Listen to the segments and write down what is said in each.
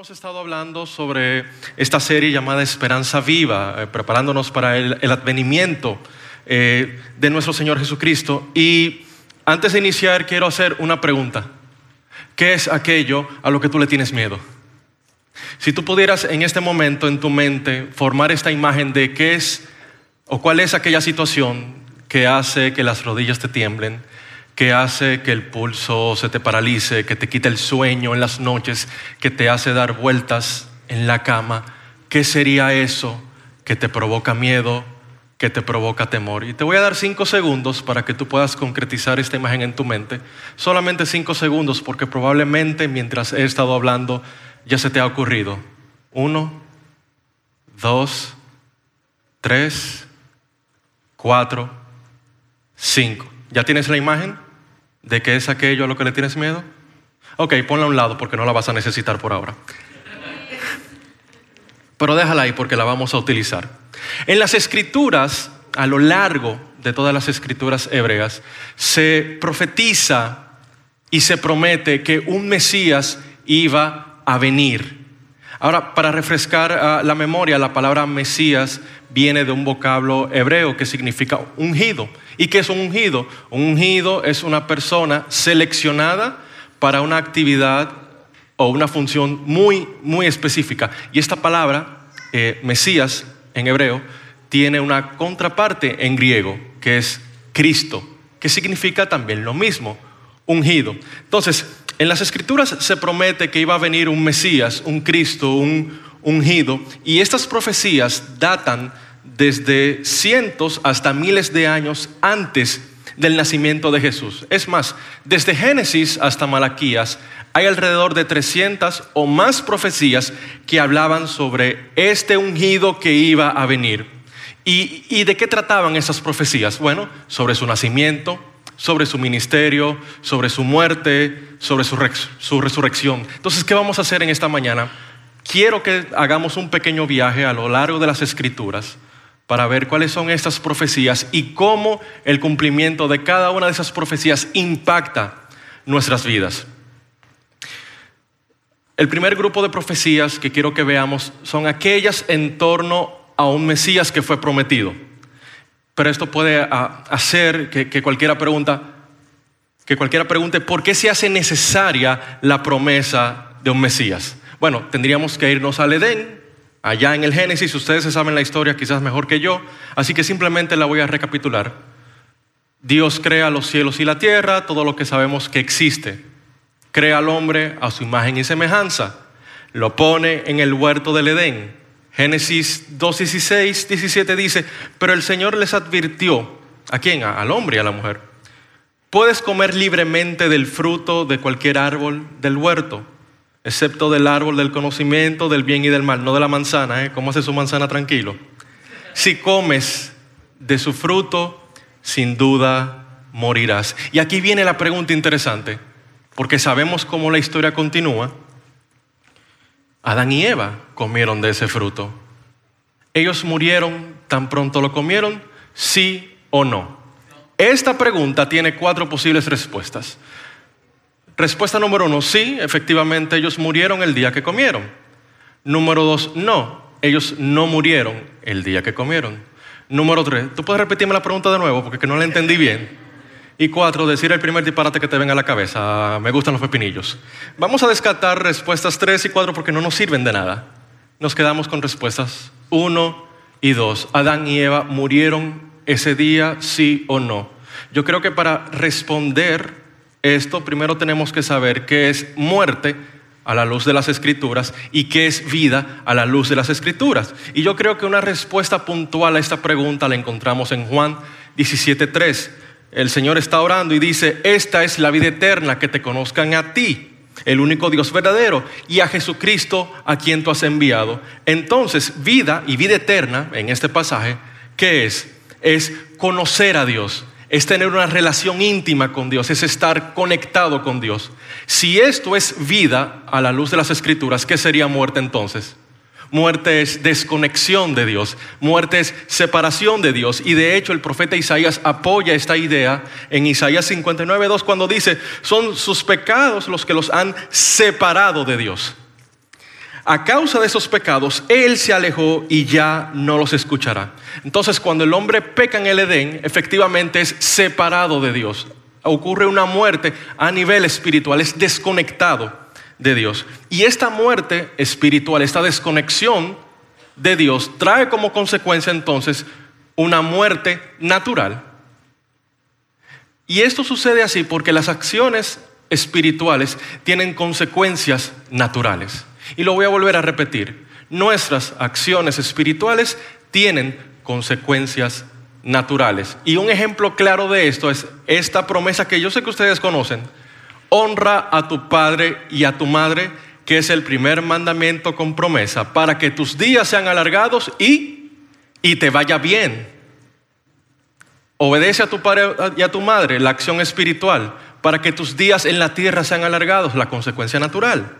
hemos estado hablando sobre esta serie llamada Esperanza Viva, eh, preparándonos para el, advenimiento eh, de nuestro Señor Jesucristo. Y antes de iniciar, quiero hacer una pregunta. ¿Qué es aquello a lo que tú le tienes miedo? Si tú pudieras en este momento en tu mente formar esta imagen de qué es o cuál es aquella situación que hace que las rodillas te tiemblen, que hace que el pulso se te paralice, que te quita el sueño en las noches, que te hace dar vueltas en la cama. ¿Qué sería eso que te provoca miedo, que te provoca temor? Y te voy a dar cinco segundos para que tú puedas concretizar esta imagen en tu mente. Solamente cinco segundos porque probablemente mientras he estado hablando ya se te ha ocurrido. Uno, dos, tres, cuatro, cinco. ¿Ya tienes la imagen? De qué es aquello a lo que le tienes miedo? Ok, ponla a un lado porque no la vas a necesitar por ahora. Pero déjala ahí porque la vamos a utilizar. En las escrituras, a lo largo de todas las escrituras hebreas, se profetiza y se promete que un Mesías iba a venir. Ahora, para refrescar ah, la memoria, la palabra Mesías viene de un vocablo hebreo que significa ungido. ¿Y qué es un ungido? Un ungido es una persona seleccionada para una actividad o una función muy, muy específica. Y esta palabra, eh, Mesías en hebreo, tiene una contraparte en griego, que es Cristo, que significa también lo mismo, ungido. Entonces, en las escrituras se promete que iba a venir un Mesías, un Cristo, un ungido, y estas profecías datan desde cientos hasta miles de años antes del nacimiento de Jesús. Es más, desde Génesis hasta Malaquías hay alrededor de 300 o más profecías que hablaban sobre este ungido que iba a venir. ¿Y, y de qué trataban esas profecías? Bueno, sobre su nacimiento, sobre su ministerio, sobre su muerte, sobre su, su, resurrección. Entonces, ¿qué vamos a hacer en esta mañana? Quiero que hagamos un pequeño viaje a lo largo de las escrituras para ver cuáles son estas profecías y cómo el cumplimiento de cada una de esas profecías impacta nuestras vidas. El primer grupo de profecías que quiero que veamos son aquellas en torno a un Mesías que fue prometido. Pero esto puede ah, hacer que, cualquiera pregunta, que cualquiera pregunte por qué se hace necesaria la promesa de un Mesías. Bueno, tendríamos que irnos al Edén, allá en el Génesis, ustedes saben la historia quizás mejor que yo, así que simplemente la voy a recapitular. Dios crea los cielos y la tierra, todo lo que sabemos que existe. Crea al hombre a su imagen y semejanza. Lo pone en el huerto del Edén. Génesis 2, 16, 17 dice, pero el Señor les advirtió, ¿a quién? Al hombre y a la mujer. Puedes comer libremente del fruto de cualquier árbol del huerto excepto del árbol del conocimiento del bien y del mal, no de la manzana, ¿eh? ¿Cómo hace su manzana tranquilo? Si comes de su fruto, sin duda morirás. Y aquí viene la pregunta interesante, porque sabemos cómo la historia continúa. Adán y Eva comieron de ese fruto. ¿Ellos murieron tan pronto lo comieron? ¿Sí o no? Esta pregunta tiene cuatro posibles respuestas. Respuesta número uno, sí, efectivamente ellos murieron el día que comieron. Número dos, no, ellos no murieron el día que comieron. Número tres, tú puedes repetirme la pregunta de nuevo porque no la entendí bien. Y cuatro, decir el primer disparate que te venga a la cabeza. Me gustan los pepinillos. Vamos a descartar respuestas tres y cuatro porque no nos sirven de nada. Nos quedamos con respuestas uno y dos. Adán y Eva murieron ese día, sí o no. Yo creo que para responder esto primero tenemos que saber qué es muerte a la luz de las escrituras y qué es vida a la luz de las escrituras. Y yo creo que una respuesta puntual a esta pregunta la encontramos en Juan 17.3. El Señor está orando y dice, esta es la vida eterna, que te conozcan a ti, el único Dios verdadero, y a Jesucristo a quien tú has enviado. Entonces, vida y vida eterna, en este pasaje, ¿qué es? Es conocer a Dios, es tener una relación íntima con Dios, es estar conectado con Dios. Si esto es vida a la luz de las escrituras, ¿qué sería muerte entonces? Muerte es desconexión de Dios, muerte es separación de Dios. Y de hecho el profeta Isaías apoya esta idea en Isaías 59.2 cuando dice, son sus pecados los que los han separado de Dios. A causa de esos pecados, Él se alejó y ya no los escuchará. Entonces, cuando el hombre peca en el Edén, efectivamente es separado de Dios. Ocurre una muerte a nivel espiritual, es desconectado de Dios. Y esta muerte espiritual, esta desconexión de Dios, trae como consecuencia entonces una muerte natural. Y esto sucede así porque las acciones espirituales tienen consecuencias naturales. Y lo voy a volver a repetir. Nuestras acciones espirituales tienen consecuencias naturales. Y un ejemplo claro de esto es esta promesa que yo sé que ustedes conocen. Honra a tu padre y a tu madre, que es el primer mandamiento con promesa, para que tus días sean alargados y, y te vaya bien. Obedece a tu padre y a tu madre, la acción espiritual, para que tus días en la tierra sean alargados, la consecuencia natural.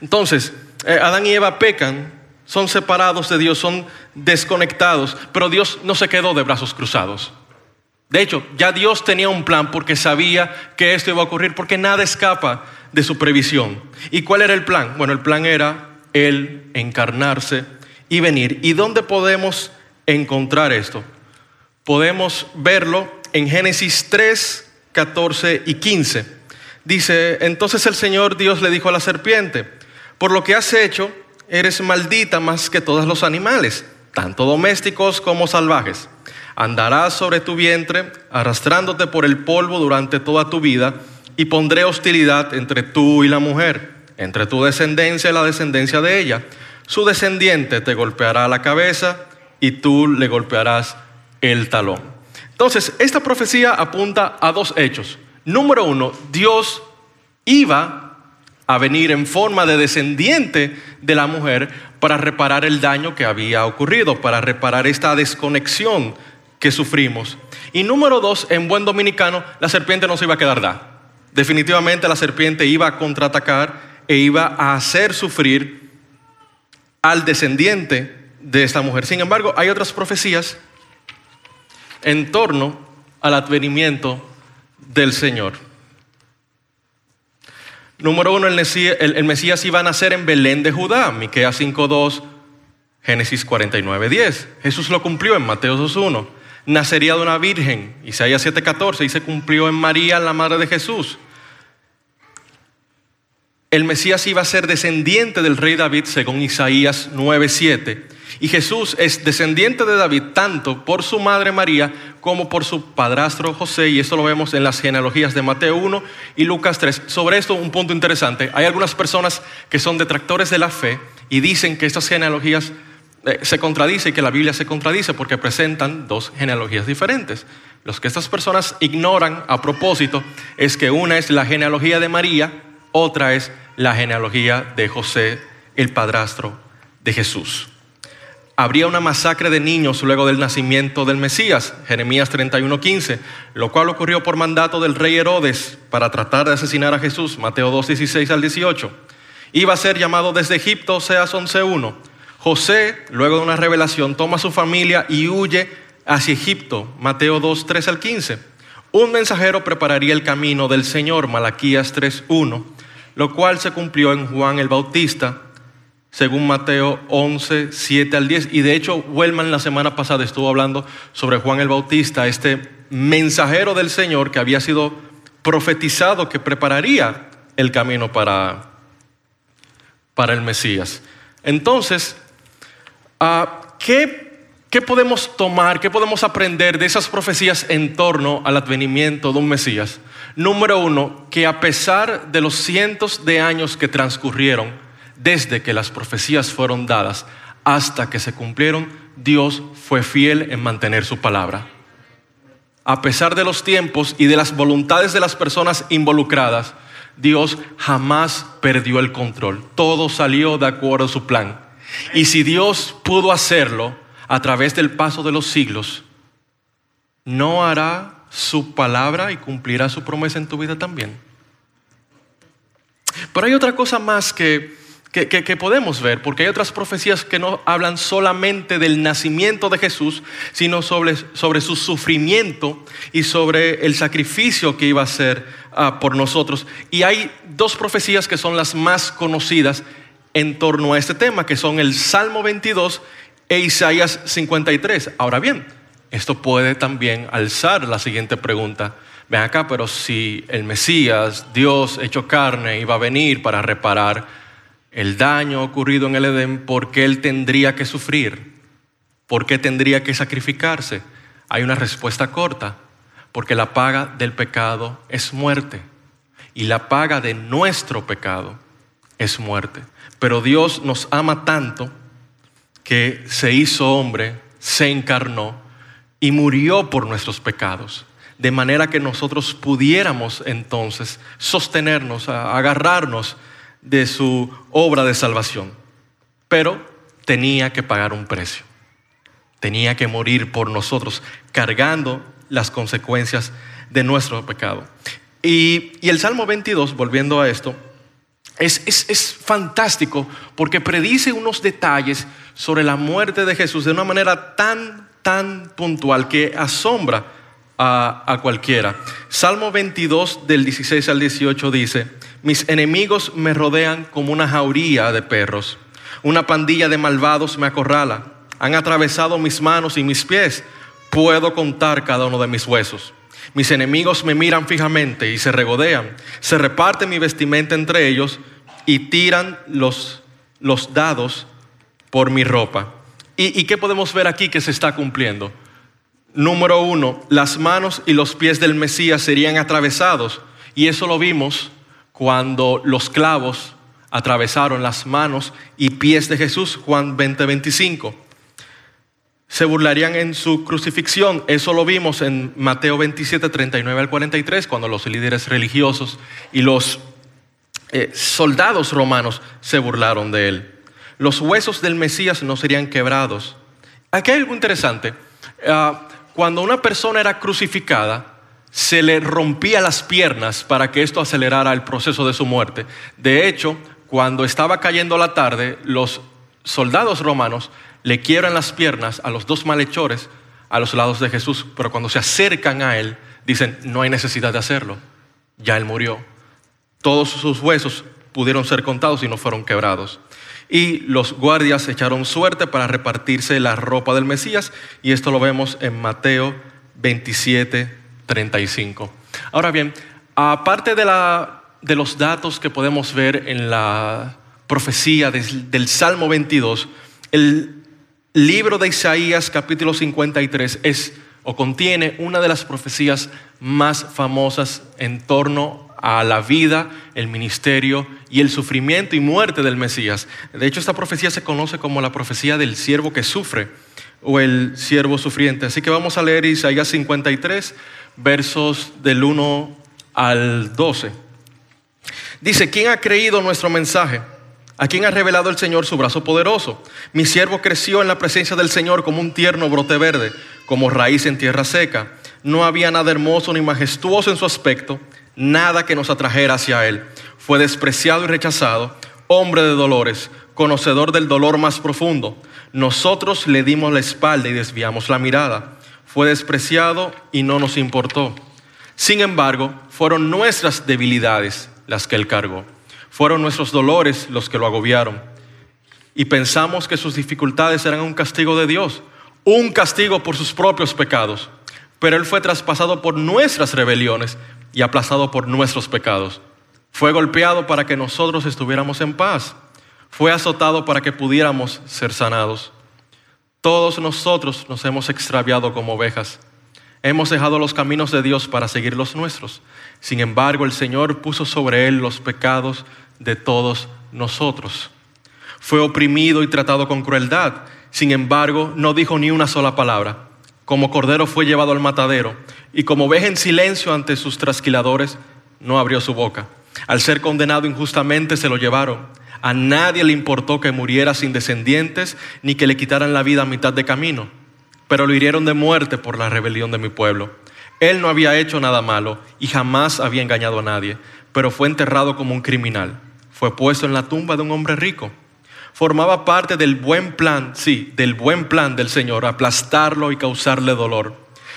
Entonces, eh, Adán y Eva pecan, son separados de Dios, son desconectados, pero Dios no se quedó de brazos cruzados. De hecho, ya Dios tenía un plan porque sabía que esto iba a ocurrir, porque nada escapa de su previsión. ¿Y cuál era el plan? Bueno, el plan era Él encarnarse y venir. ¿Y dónde podemos encontrar esto? Podemos verlo en Génesis 3, 14 y 15. Dice, entonces el Señor Dios le dijo a la serpiente, por lo que has hecho, eres maldita más que todos los animales, tanto domésticos como salvajes. Andarás sobre tu vientre, arrastrándote por el polvo durante toda tu vida, y pondré hostilidad entre tú y la mujer, entre tu descendencia y la descendencia de ella. Su descendiente te golpeará la cabeza y tú le golpearás el talón. Entonces, esta profecía apunta a dos hechos. Número uno, Dios iba a venir en forma de descendiente de la mujer para reparar el daño que había ocurrido, para reparar esta desconexión que sufrimos. Y número dos, en buen dominicano, la serpiente no se iba a quedar da. Definitivamente la serpiente iba a contraatacar e iba a hacer sufrir al descendiente de esta mujer. Sin embargo, hay otras profecías en torno al advenimiento del Señor. Número uno, el Mesías, iba a nacer en Belén de Judá, Miqueas 5.2, Génesis 49.10. Jesús lo cumplió en Mateo 2.1. Nacería de una virgen, Isaías 7.14, y se cumplió en María, la madre de Jesús. El Mesías iba a ser descendiente del rey David, según Isaías 9.7 y Jesús es descendiente de David tanto por su madre María como por su padrastro José. Y esto lo vemos en las genealogías de Mateo 1 y Lucas 3. Sobre esto un punto interesante. Hay algunas personas que son detractores de la fe y dicen que estas genealogías eh, se contradicen y que la Biblia se contradice porque presentan dos genealogías diferentes. Los que estas personas ignoran a propósito es que una es la genealogía de María, otra es la genealogía de José, el padrastro de Jesús habría una masacre de niños luego del nacimiento del Mesías, Jeremías 31:15, lo cual ocurrió por mandato del rey Herodes para tratar de asesinar a Jesús, Mateo 2:16 al 18. Iba a ser llamado desde Egipto, Oseas 11:1. José, luego de una revelación, toma a su familia y huye hacia Egipto, Mateo 2:3 al 15. Un mensajero prepararía el camino del Señor, Malaquías 3:1, lo cual se cumplió en Juan el Bautista, según Mateo 11, 7 al 10. Y de hecho, Wellman la semana pasada estuvo hablando sobre Juan el Bautista, este mensajero del Señor que había sido profetizado que prepararía el camino para, para el Mesías. Entonces, ¿qué, ¿qué podemos tomar, qué podemos aprender de esas profecías en torno al advenimiento de un Mesías? Número uno, que a pesar de los cientos de años que transcurrieron, desde que las profecías fueron dadas hasta que se cumplieron, Dios fue fiel en mantener su palabra. A pesar de los tiempos y de las voluntades de las personas involucradas, Dios jamás perdió el control. Todo salió de acuerdo a su plan. Y si Dios pudo hacerlo a través del paso de los siglos, ¿no hará su palabra y cumplirá su promesa en tu vida también? Pero hay otra cosa más que que, podemos ver, porque hay otras profecías que no hablan solamente del nacimiento de Jesús, sino sobre, sobre su sufrimiento y sobre el sacrificio que iba a hacer ah, por nosotros. Y hay dos profecías que son las más conocidas en torno a este tema, que son el Salmo 22 e Isaías 53. Ahora bien, esto puede también alzar la siguiente pregunta. Ven acá, pero si el Mesías, Dios hecho carne, iba a venir para reparar el daño ocurrido en el Edén, ¿por qué él tendría que sufrir? ¿Por qué tendría que sacrificarse? Hay una respuesta corta, porque la paga del pecado es muerte y la paga de nuestro pecado es muerte. Pero Dios nos ama tanto que se hizo hombre, se encarnó y murió por nuestros pecados, de manera que nosotros pudiéramos entonces sostenernos, agarrarnos de su obra de salvación. Pero tenía que pagar un precio. Tenía que morir por nosotros, cargando las consecuencias de nuestro pecado. Y, el Salmo 22, volviendo a esto, es, es, fantástico porque predice unos detalles sobre la muerte de Jesús de una manera tan, tan puntual que asombra a, a, cualquiera. Salmo 22 del 16 al 18 dice, mis enemigos me rodean como una jauría de perros, una pandilla de malvados me acorrala, han atravesado mis manos y mis pies, puedo contar cada uno de mis huesos. Mis enemigos me miran fijamente y se regodean. Se reparte mi vestimenta entre ellos y tiran los, los dados por mi ropa. ¿Y, ¿Y qué podemos ver aquí que se está cumpliendo? Número uno, las manos y los pies del Mesías serían atravesados. Y eso lo vimos cuando los clavos atravesaron las manos y pies de Jesús, Juan 20, 25 se burlarían en su crucifixión. Eso lo vimos en Mateo 27, 39 al 43, cuando los líderes religiosos y los eh, soldados romanos se burlaron de él. Los huesos del Mesías no serían quebrados. Aquí hay algo interesante. Ah, cuando una persona era crucificada, se le rompía las piernas para que esto acelerara el proceso de su muerte. De hecho, cuando estaba cayendo la tarde, los soldados romanos le quiebran las piernas a los dos malhechores a los lados de Jesús, pero cuando se acercan a Él, dicen, no hay necesidad de hacerlo, ya Él murió. Todos sus huesos pudieron ser contados y no fueron quebrados. Y los guardias echaron suerte para repartirse la ropa del Mesías, y esto lo vemos en Mateo 27, 35. Ahora bien, aparte de, la, de los datos que podemos ver en la profecía del, del Salmo 22, el libro de Isaías capítulo 53 es o contiene una de las profecías más famosas en torno a la vida, el ministerio y el sufrimiento y muerte del Mesías. De hecho, esta profecía se conoce como la profecía del siervo que sufre o el siervo sufriente. Así que vamos a leer Isaías 53, versos del 1 al 12. Dice, ¿quién ha creído nuestro mensaje? ¿A quién ha revelado el Señor su brazo poderoso? Mi siervo creció en la presencia del Señor como un tierno brote verde, como raíz en tierra seca. No había nada hermoso ni majestuoso en su aspecto, nada que nos atrajera hacia él. Fue despreciado y rechazado, hombre de dolores, conocedor del dolor más profundo. Nosotros le dimos la espalda y desviamos la mirada. Fue despreciado y no nos importó. Sin embargo, fueron nuestras debilidades las que él cargó fueron nuestros dolores los que lo agobiaron. Y pensamos que sus dificultades eran un castigo de Dios, un castigo por sus propios pecados. Pero Él fue traspasado por nuestras rebeliones y aplazado por nuestros pecados. Fue golpeado para que nosotros estuviéramos en paz. Fue azotado para que pudiéramos ser sanados. Todos nosotros nos hemos extraviado como ovejas. Hemos dejado los caminos de Dios para seguir los nuestros. Sin embargo, el Señor puso sobre él los pecados de todos nosotros. Fue oprimido y tratado con crueldad. Sin embargo, no dijo ni una sola palabra. Como cordero fue llevado al matadero y como veja en silencio ante sus trasquiladores, no abrió su boca. Al ser condenado injustamente se lo llevaron. A nadie le importó que muriera sin descendientes ni que le quitaran la vida a mitad de camino, pero lo hirieron de muerte por la rebelión de mi pueblo. Él no había hecho nada malo y jamás había engañado a nadie, pero fue enterrado como un criminal fue puesto en la tumba de un hombre rico. Formaba parte del buen plan, sí, del buen plan del Señor, aplastarlo y causarle dolor.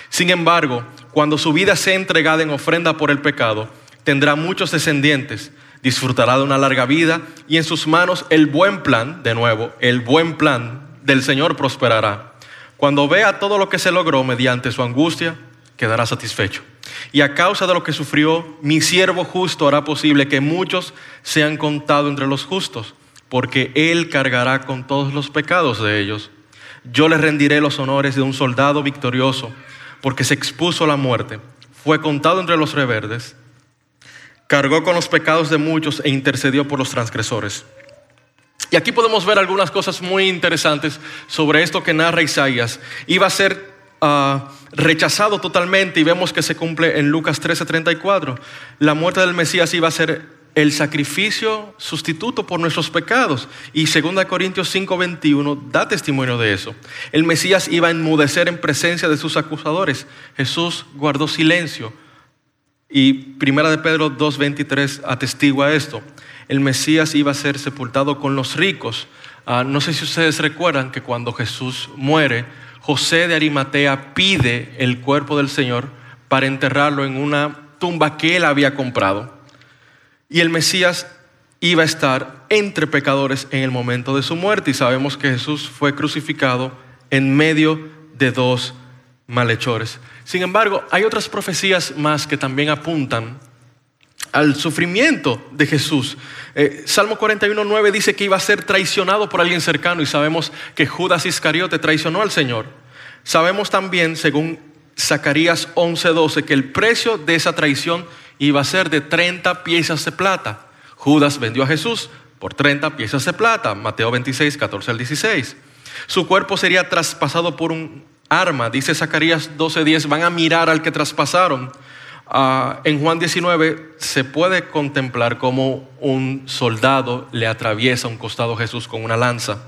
Sin embargo, cuando su vida sea entregada en ofrenda por el pecado, tendrá muchos descendientes. disfrutará de una larga vida y en sus manos el buen plan, de nuevo, el buen plan del Señor prosperará. Cuando vea todo lo que se logró mediante su angustia, quedará satisfecho. Y a causa de lo que sufrió, mi siervo justo hará posible que muchos sean contados entre los justos, porque él cargará con todos los pecados de ellos. Yo le rendiré los honores de un soldado victorioso, porque se expuso a la muerte, fue contado entre los reverdes, cargó con los pecados de muchos e intercedió por los transgresores. Y aquí podemos ver algunas cosas muy interesantes sobre esto que narra Isaías. Iba a ser Ah, rechazado totalmente y vemos que se cumple en Lucas 13:34. La muerte del Mesías iba a ser el sacrificio sustituto por nuestros pecados. Y 2 Corintios 5:21 da testimonio de eso. El Mesías iba a enmudecer en presencia de sus acusadores. Jesús guardó silencio. Y Primera de Pedro 2:23 atestigua esto. El Mesías iba a ser sepultado con los ricos. Ah, no sé si ustedes recuerdan que cuando Jesús muere, José de Arimatea pide el cuerpo del Señor para enterrarlo en una tumba que él había comprado. Y el Mesías iba a estar entre pecadores en el momento de su muerte. Y sabemos que Jesús fue crucificado en medio de dos malhechores. Sin embargo, hay otras profecías más que también apuntan al sufrimiento de Jesús. Eh, Salmo 41.9 dice que iba a ser traicionado por alguien cercano y sabemos que Judas Iscariote traicionó al Señor. Sabemos también, según Zacarías 11.12, que el precio de esa traición iba a ser de 30 piezas de plata. Judas vendió a Jesús por 30 piezas de plata, Mateo 26, 14 al 16. Su cuerpo sería traspasado por un arma, dice Zacarías 12.10, van a mirar al que traspasaron Ah, en Juan 19 se puede contemplar como un soldado le atraviesa un costado a Jesús con una lanza.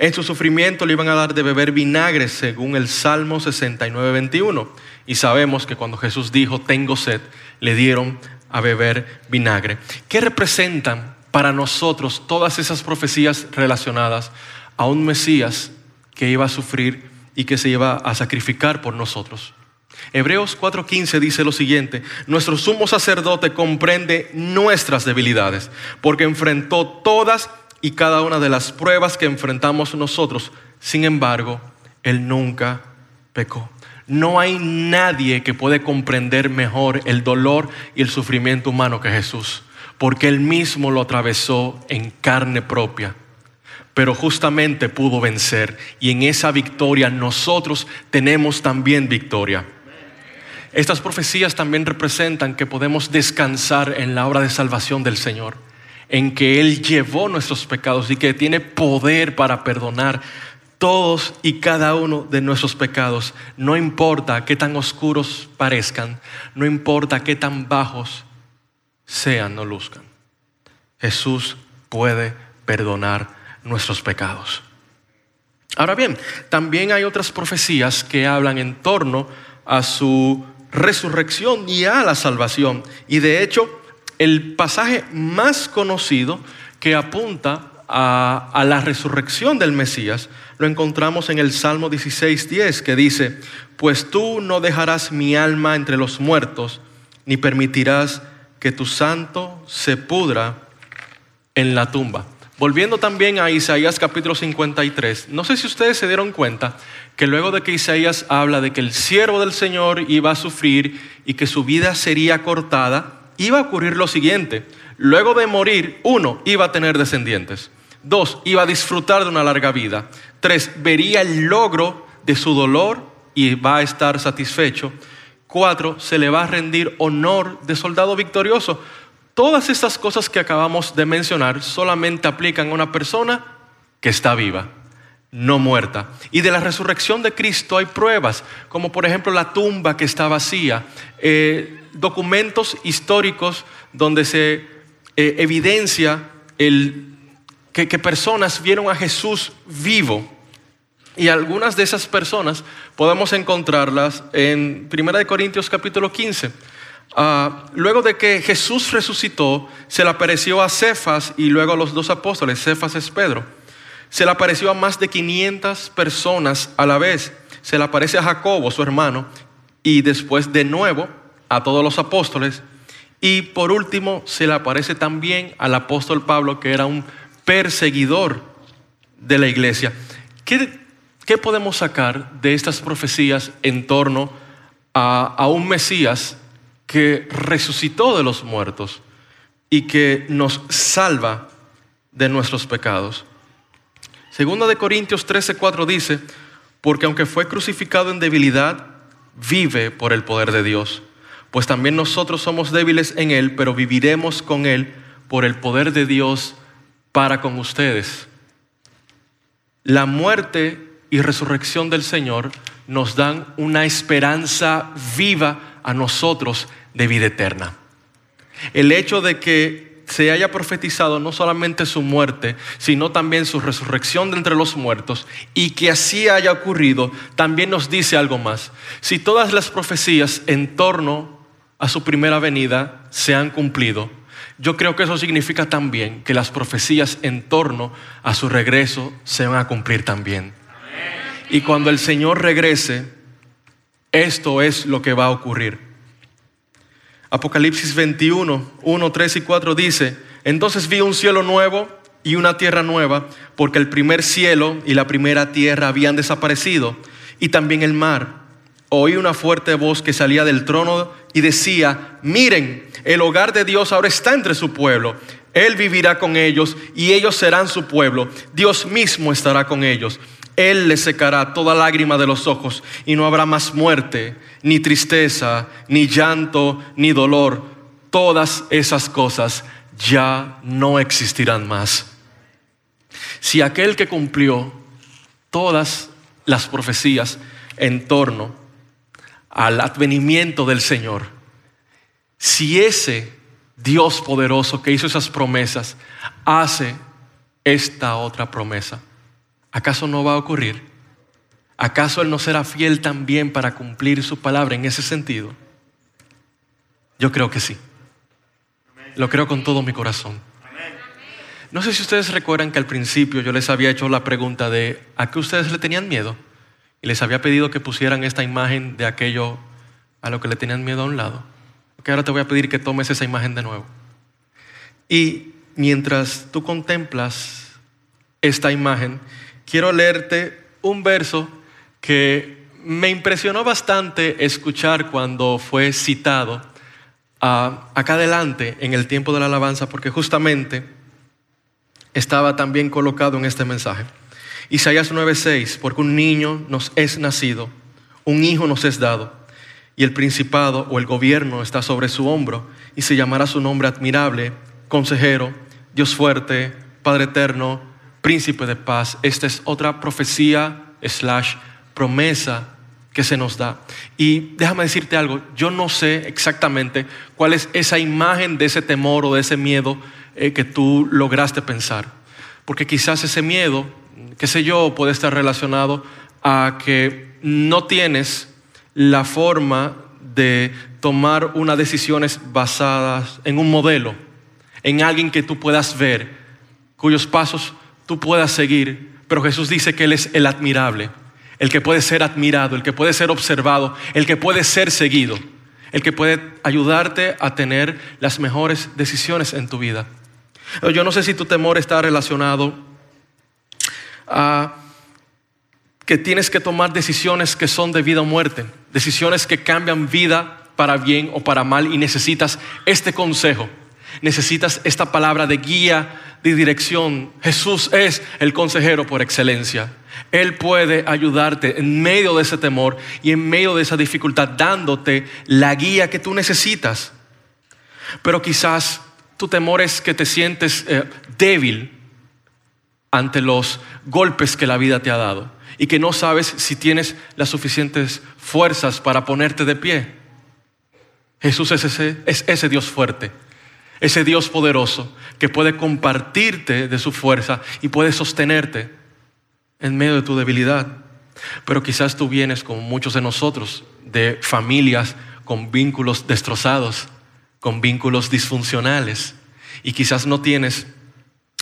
En su sufrimiento le iban a dar de beber vinagre según el Salmo 69, 21. Y sabemos que cuando Jesús dijo, tengo sed, le dieron a beber vinagre. ¿Qué representan para nosotros todas esas profecías relacionadas a un Mesías que iba a sufrir y que se iba a sacrificar por nosotros? Hebreos 4:15 dice lo siguiente, nuestro sumo sacerdote comprende nuestras debilidades, porque enfrentó todas y cada una de las pruebas que enfrentamos nosotros. Sin embargo, Él nunca pecó. No hay nadie que puede comprender mejor el dolor y el sufrimiento humano que Jesús, porque Él mismo lo atravesó en carne propia pero justamente pudo vencer. Y en esa victoria nosotros tenemos también victoria. Estas profecías también representan que podemos descansar en la obra de salvación del Señor, en que Él llevó nuestros pecados y que tiene poder para perdonar todos y cada uno de nuestros pecados, no importa qué tan oscuros parezcan, no importa qué tan bajos sean o luzcan. Jesús puede perdonar nuestros pecados. Ahora bien, también hay otras profecías que hablan en torno a su resurrección y a la salvación. Y de hecho, el pasaje más conocido que apunta a, la resurrección del Mesías lo encontramos en el Salmo 16.10 que dice, pues tú no dejarás mi alma entre los muertos, ni permitirás que tu santo se pudra en la tumba. Volviendo también a Isaías capítulo 53, no sé si ustedes se dieron cuenta que luego de que Isaías habla de que el siervo del Señor iba a sufrir y que su vida sería cortada, iba a ocurrir lo siguiente. Luego de morir, uno, iba a tener descendientes. Dos, iba a disfrutar de una larga vida. Tres, vería el logro de su dolor y va a estar satisfecho. Cuatro, se le va a rendir honor de soldado victorioso. Todas estas cosas que acabamos de mencionar solamente aplican a una persona que está viva, no muerta. Y de la resurrección de Cristo hay pruebas, como por ejemplo la tumba que está vacía, eh, documentos históricos donde se eh, evidencia que, que personas vieron a Jesús vivo. Y algunas de esas personas podemos encontrarlas en 1 Corintios capítulo 15 Ah, luego de que Jesús resucitó, se le apareció a Cefas y luego a los dos apóstoles, Cefas es Pedro. Se le apareció a más de 500 personas a la vez. Se le aparece a Jacobo, su hermano, y después de nuevo a todos los apóstoles. Y por último, se le aparece también al apóstol Pablo, que era un perseguidor de la iglesia. ¿Qué, qué podemos sacar de estas profecías en torno a, a un Mesías que resucitó de los muertos y que nos salva de nuestros pecados? Segunda de Corintios 13:4 dice, porque aunque fue crucificado en debilidad, vive por el poder de Dios. Pues también nosotros somos débiles en Él, pero viviremos con Él por el poder de Dios para con ustedes. La muerte y resurrección del Señor nos dan una esperanza viva a nosotros de vida eterna. El hecho de que se haya profetizado no solamente su muerte, sino también su resurrección de entre los muertos, y que así haya ocurrido, también nos dice algo más. Si todas las profecías en torno a su primera venida se han cumplido, yo creo que eso significa también que las profecías en torno a su regreso se van a cumplir también. Y cuando el Señor regrese, esto es lo que va a ocurrir. Apocalipsis 21, 1, 3 y 4 dice, entonces vi un cielo nuevo y una tierra nueva, porque el primer cielo y la primera tierra habían desaparecido, y también el mar. Oí una fuerte voz que salía del trono y decía, miren, el hogar de Dios ahora está entre su pueblo. Él vivirá con ellos y ellos serán su pueblo. Dios mismo estará con ellos. Él les secará toda lágrima de los ojos y no habrá más muerte, ni tristeza, ni llanto, ni dolor. Todas esas cosas ya no existirán más. Si aquel que cumplió todas las profecías en torno al advenimiento del Señor, si ese Dios poderoso que hizo esas promesas hace esta otra promesa, ¿acaso no va a ocurrir? ¿Acaso Él no será fiel también para cumplir su palabra en ese sentido? Yo creo que sí. Lo creo con todo mi corazón. No sé si ustedes recuerdan que al principio yo les había hecho la pregunta de ¿a qué ustedes le tenían miedo? Y les había pedido que pusieran esta imagen de aquello a lo que le tenían miedo a un lado. Que ahora te voy a pedir que tomes esa imagen de nuevo. Y mientras tú contemplas esta imagen, quiero leerte un verso que me impresionó bastante escuchar cuando fue citado ah, acá adelante en el tiempo de la alabanza, porque justamente estaba también colocado en este mensaje. Isaías 9:6, porque un niño nos es nacido, un hijo nos es dado, y el principado o el gobierno está sobre su hombro, y se llamará su nombre admirable, consejero, Dios fuerte, Padre eterno, príncipe de paz. Esta es otra profecía slash promesa que se nos da. Y déjame decirte algo, yo no sé exactamente cuál es esa imagen de ese temor o de ese miedo eh, que tú lograste pensar. Porque quizás ese miedo, qué sé yo, puede estar relacionado a que no tienes la forma de tomar unas decisiones basadas en un modelo, en alguien que tú puedas ver, cuyos pasos tú puedas seguir. Pero Jesús dice que Él es el admirable el que puede ser admirado, el que puede ser observado, el que puede ser seguido, el que puede ayudarte a tener las mejores decisiones en tu vida. Yo no sé si tu temor está relacionado a que tienes que tomar decisiones que son de vida o muerte, decisiones que cambian vida para bien o para mal y necesitas este consejo, necesitas esta palabra de guía, de dirección. Jesús es el consejero por excelencia. Él puede ayudarte en medio de ese temor y en medio de esa dificultad, dándote la guía que tú necesitas. Pero quizás tu temor es que te sientes eh, débil ante los golpes que la vida te ha dado y que no sabes si tienes las suficientes fuerzas para ponerte de pie. Jesús es ese, es ese Dios fuerte, ese Dios poderoso que puede compartirte de su fuerza y puede sostenerte en medio de tu debilidad. Pero quizás tú vienes, como muchos de nosotros, de familias con vínculos destrozados, con vínculos disfuncionales. Y quizás no tienes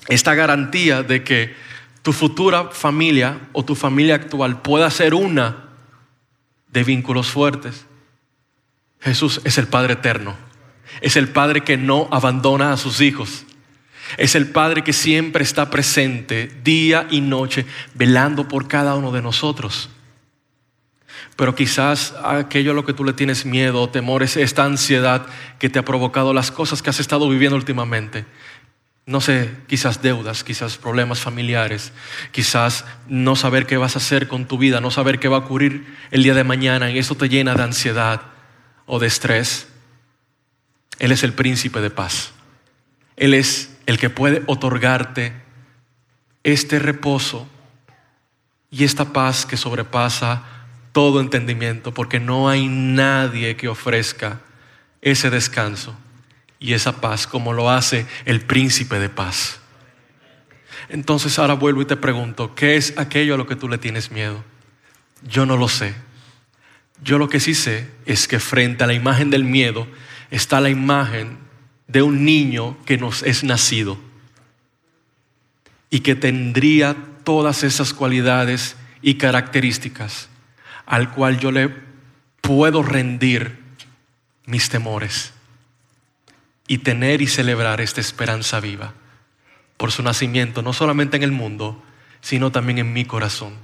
esta garantía de que tu futura familia o tu familia actual pueda ser una de vínculos fuertes. Jesús es el Padre eterno. Es el Padre que no abandona a sus hijos. Es el Padre que siempre está presente día y noche, velando por cada uno de nosotros. Pero quizás aquello a lo que tú le tienes miedo o temor es esta ansiedad que te ha provocado las cosas que has estado viviendo últimamente. No sé, quizás deudas, quizás problemas familiares, quizás no saber qué vas a hacer con tu vida, no saber qué va a ocurrir el día de mañana y eso te llena de ansiedad o de estrés. Él es el príncipe de paz. Él es el que puede otorgarte este reposo y esta paz que sobrepasa todo entendimiento, porque no hay nadie que ofrezca ese descanso y esa paz como lo hace el príncipe de paz. Entonces ahora vuelvo y te pregunto, ¿qué es aquello a lo que tú le tienes miedo? Yo no lo sé. Yo lo que sí sé es que frente a la imagen del miedo está la imagen de un niño que nos es nacido y que tendría todas esas cualidades y características al cual yo le puedo rendir mis temores y tener y celebrar esta esperanza viva por su nacimiento, no solamente en el mundo, sino también en mi corazón.